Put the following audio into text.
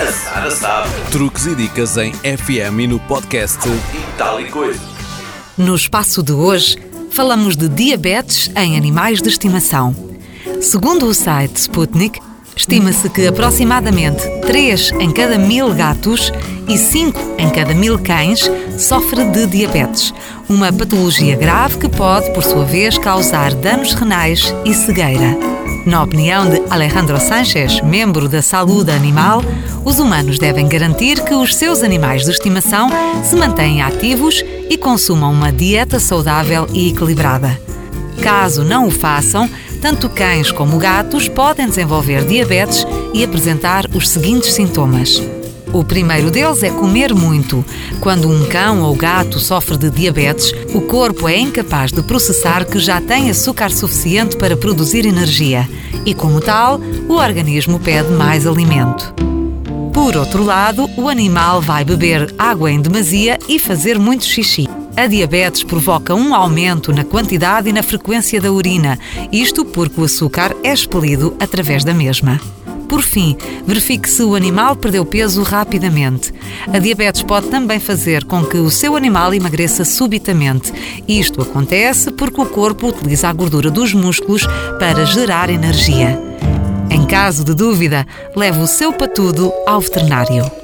A Sara sabe. Truques e dicas em FM e no podcast E tal e coisa. No espaço de hoje, falamos de diabetes em animais de estimação. Segundo o site Sputnik, estima-se que aproximadamente 3 em cada mil gatos e 5 em cada mil cães sofre de diabetes, uma patologia grave que pode, por sua vez, causar danos renais e cegueira. Na opinião de Alejandro Sánchez, membro da Saúde Animal, os humanos devem garantir que os seus animais de estimação se mantêm ativos e consumam uma dieta saudável e equilibrada. Caso não o façam, tanto cães como gatos podem desenvolver diabetes e apresentar os seguintes sintomas. O primeiro deles é comer muito. Quando um cão ou gato sofre de diabetes, o corpo é incapaz de processar que já tem açúcar suficiente para produzir energia e, como tal, o organismo pede mais alimento. Por outro lado, o animal vai beber água em demasia e fazer muito xixi. A diabetes provoca um aumento na quantidade e na frequência da urina, isto porque o açúcar é expelido através da mesma. Por fim, verifique se o animal perdeu peso rapidamente. A diabetes pode também fazer com que o seu animal emagreça subitamente. Isto acontece porque o corpo utiliza a gordura dos músculos para gerar energia. Em caso de dúvida, leve o seu patudo ao veterinário.